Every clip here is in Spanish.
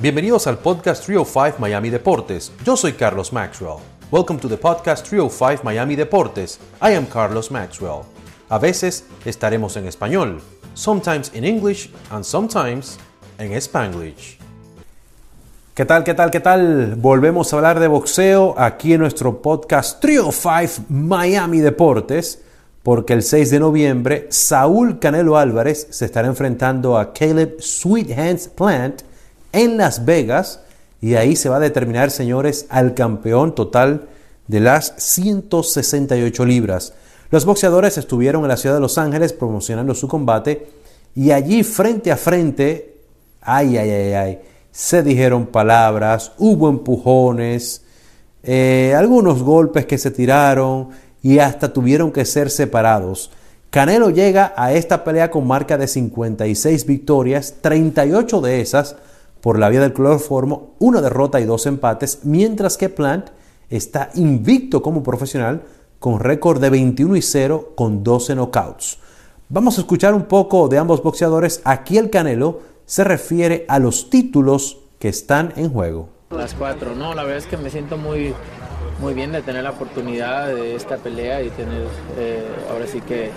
Bienvenidos al podcast 305 Miami Deportes. Yo soy Carlos Maxwell. Welcome to the podcast 305 Miami Deportes. I am Carlos Maxwell. A veces estaremos en español, sometimes in English and sometimes en Spanglish. ¿Qué tal, qué tal, qué tal? Volvemos a hablar de boxeo aquí en nuestro podcast 305 Miami Deportes, porque el 6 de noviembre Saúl Canelo Álvarez se estará enfrentando a Caleb Sweet Hands Plant en Las Vegas y ahí se va a determinar, señores, al campeón total de las 168 libras. Los boxeadores estuvieron en la ciudad de Los Ángeles promocionando su combate y allí frente a frente, ay, ay, ay, ay, se dijeron palabras, hubo empujones, eh, algunos golpes que se tiraron y hasta tuvieron que ser separados. Canelo llega a esta pelea con marca de 56 victorias, 38 de esas por la vía del cloroformo, una derrota y dos empates, mientras que Plant está invicto como profesional con récord de 21 y 0 con 12 knockouts. Vamos a escuchar un poco de ambos boxeadores. Aquí el Canelo se refiere a los títulos que están en juego. Las cuatro, no, la verdad es que me siento muy, muy bien de tener la oportunidad de esta pelea y tener eh, ahora sí que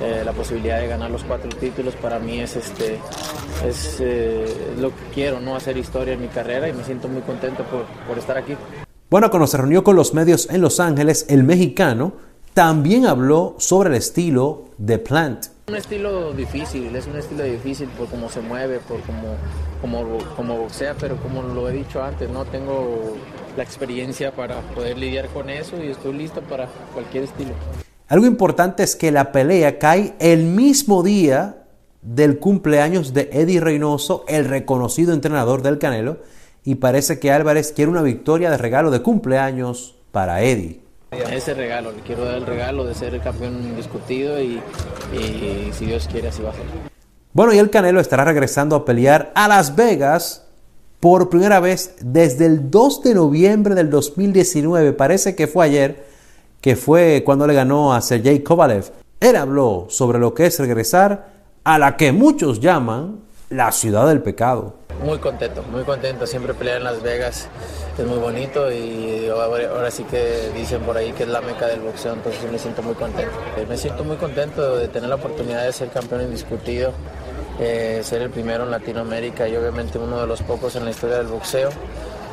eh, la posibilidad de ganar los cuatro títulos para mí es este es eh, lo que quiero, no hacer historia en mi carrera y me siento muy contento por, por estar aquí. Bueno, cuando se reunió con los medios en Los Ángeles, el mexicano también habló sobre el estilo de Plant. Un estilo difícil, es un estilo difícil por cómo se mueve, por cómo, cómo, cómo boxea, pero como lo he dicho antes, no tengo la experiencia para poder lidiar con eso y estoy listo para cualquier estilo. Algo importante es que la pelea cae el mismo día del cumpleaños de Eddie Reynoso, el reconocido entrenador del Canelo, y parece que Álvarez quiere una victoria de regalo de cumpleaños para Eddie. Ese regalo, le quiero dar el regalo de ser el campeón indiscutido y, y si Dios quiere así va a ser. Bueno, y el Canelo estará regresando a pelear a Las Vegas por primera vez desde el 2 de noviembre del 2019. Parece que fue ayer que fue cuando le ganó a Sergey Kovalev. Él habló sobre lo que es regresar a la que muchos llaman la ciudad del pecado. Muy contento, muy contento. Siempre pelear en Las Vegas es muy bonito y ahora, sí que dicen por ahí que es la meca del boxeo, entonces me siento muy contento. Eh, me siento muy contento de tener la oportunidad de ser campeón indiscutido, eh, ser el primero en Latinoamérica y obviamente uno de los pocos en la historia del boxeo.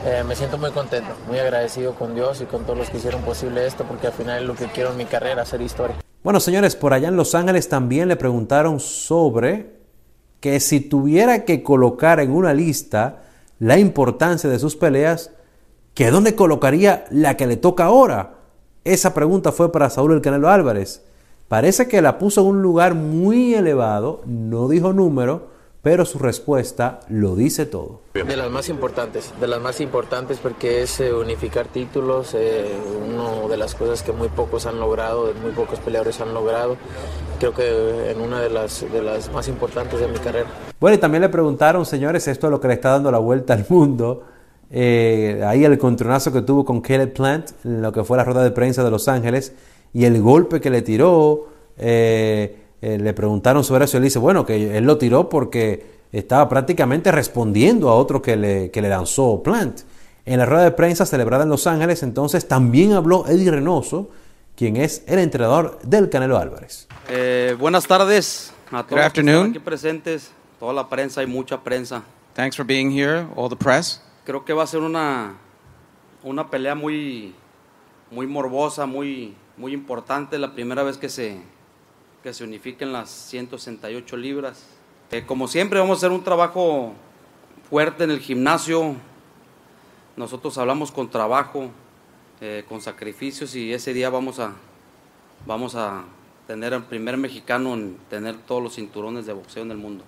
Eh, me siento muy contento, muy agradecido con Dios y con todos los que hicieron posible esto, porque al final es lo que quiero en mi carrera, hacer historia. Bueno, señores, por allá en Los Ángeles también le preguntaron sobre que si tuviera que colocar en una lista la importancia de sus peleas, ¿que dónde colocaría la que le toca ahora? Esa pregunta fue para Saúl El Canelo Álvarez. Parece que la puso en un lugar muy elevado, no dijo número, pero su respuesta lo dice todo. De las más importantes, de las más importantes porque es eh, unificar títulos, eh, una de las cosas que muy pocos han logrado, muy pocos peleadores han logrado, creo que en una de las, de las más importantes de mi carrera. Bueno, y también le preguntaron, señores, esto es lo que le está dando la vuelta al mundo, eh, ahí el contronazo que tuvo con Caleb Plant, en lo que fue la rueda de prensa de Los Ángeles, y el golpe que le tiró. Eh, le preguntaron sobre eso y él dice, bueno, que él lo tiró porque estaba prácticamente respondiendo a otro que le, que le lanzó Plant. En la rueda de prensa celebrada en Los Ángeles, entonces también habló Eddie Reynoso, quien es el entrenador del Canelo Álvarez. Eh, buenas tardes a todos los que están aquí presentes, toda la prensa, hay mucha prensa. Thanks for being here, all the press. Creo que va a ser una, una pelea muy, muy morbosa, muy, muy importante, la primera vez que se, que se unifiquen las 168 libras. Eh, como siempre vamos a hacer un trabajo fuerte en el gimnasio. Nosotros hablamos con trabajo, eh, con sacrificios y ese día vamos a, vamos a tener el primer mexicano en tener todos los cinturones de boxeo en el mundo.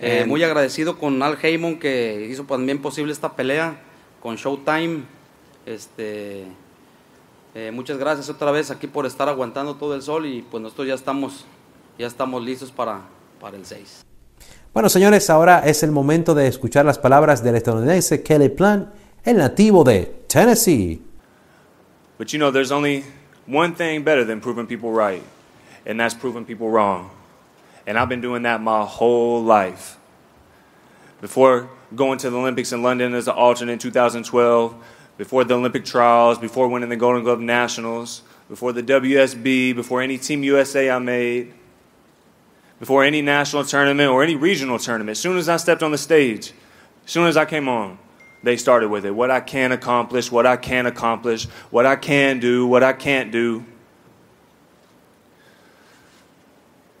Eh, muy agradecido con Al Heyman que hizo también posible esta pelea, con Showtime. Este, eh, muchas gracias otra vez aquí por estar aguantando todo el sol y pues nosotros ya estamos, ya estamos listos para, para el 6. Bueno, señores, ahora es el momento de escuchar las palabras del estadounidense Kelly Plant, el nativo de Tennessee. But you know, there's only one thing better than proving people right, and that's proving people wrong. And I've been doing that my whole life. before going to the Olympics in London as an alternate in 2012, before the Olympic trials, before winning the Golden Glove Nationals, before the WSB, before any Team USA I made, before any national tournament or any regional tournament. As soon as I stepped on the stage, as soon as I came on, they started with it. What I can accomplish, what I can accomplish, what I can do, what I can't do.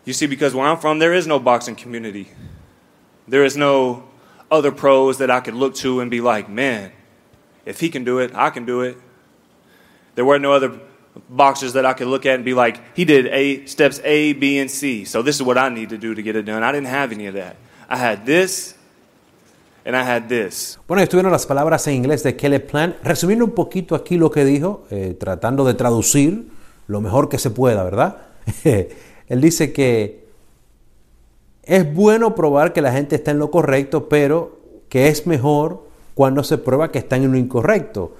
You see, because where I'm from, there is no boxing community. There is no other pros that I could look to and be like, man, if he can do it, I can do it. There were no other boxers that I could look at and be like, he did A steps A, B, and C. So this is what I need to do to get it done. I didn't have any of that. I had this and I had this. Bueno, estuvieron las palabras en inglés de Kelly Plant. Resumiendo un poquito aquí lo que dijo, eh, tratando de traducir lo mejor que se pueda, ¿verdad? Él dice que es bueno probar que la gente está en lo correcto, pero que es mejor cuando se prueba que están en lo incorrecto.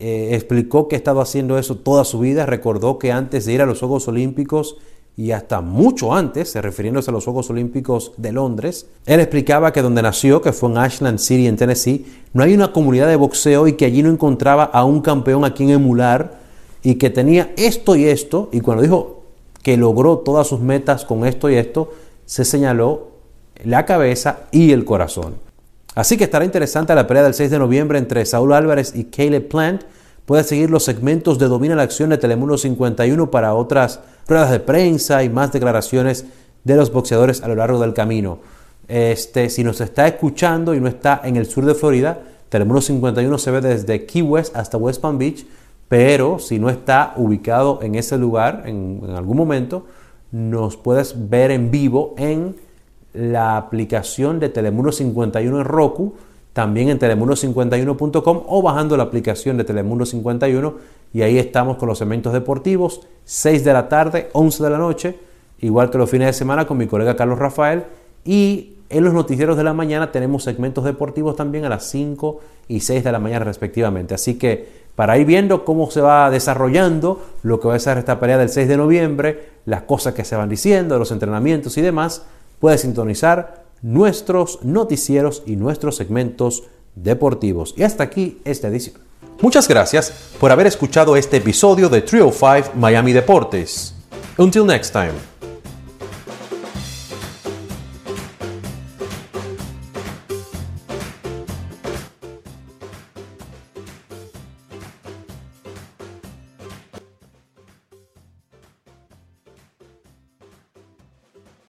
Eh, explicó que ha estado haciendo eso toda su vida, recordó que antes de ir a los Juegos Olímpicos y hasta mucho antes, refiriéndose a los Juegos Olímpicos de Londres, él explicaba que donde nació, que fue en Ashland City, en Tennessee, no hay una comunidad de boxeo y que allí no encontraba a un campeón a quien emular y que tenía esto y esto, y cuando dijo que logró todas sus metas con esto y esto, se señaló la cabeza y el corazón. Así que estará interesante la pelea del 6 de noviembre entre Saúl Álvarez y Caleb Plant. Puedes seguir los segmentos de Domina la Acción de Telemundo 51 para otras ruedas de prensa y más declaraciones de los boxeadores a lo largo del camino. Este, si nos está escuchando y no está en el sur de Florida, Telemundo 51 se ve desde Key West hasta West Palm Beach, pero si no está ubicado en ese lugar en algún momento, nos puedes ver en vivo en la aplicación de Telemundo 51 en Roku, también en telemundo51.com o bajando la aplicación de Telemundo 51 y ahí estamos con los eventos deportivos, 6 de la tarde, 11 de la noche, igual que los fines de semana con mi colega Carlos Rafael y en los noticieros de la mañana tenemos segmentos deportivos también a las 5 y 6 de la mañana respectivamente. Así que para ir viendo cómo se va desarrollando lo que va a ser esta pelea del 6 de noviembre, las cosas que se van diciendo, los entrenamientos y demás, puedes sintonizar nuestros noticieros y nuestros segmentos deportivos. Y hasta aquí esta edición. Muchas gracias por haber escuchado este episodio de Trio 5 Miami Deportes. Until next time.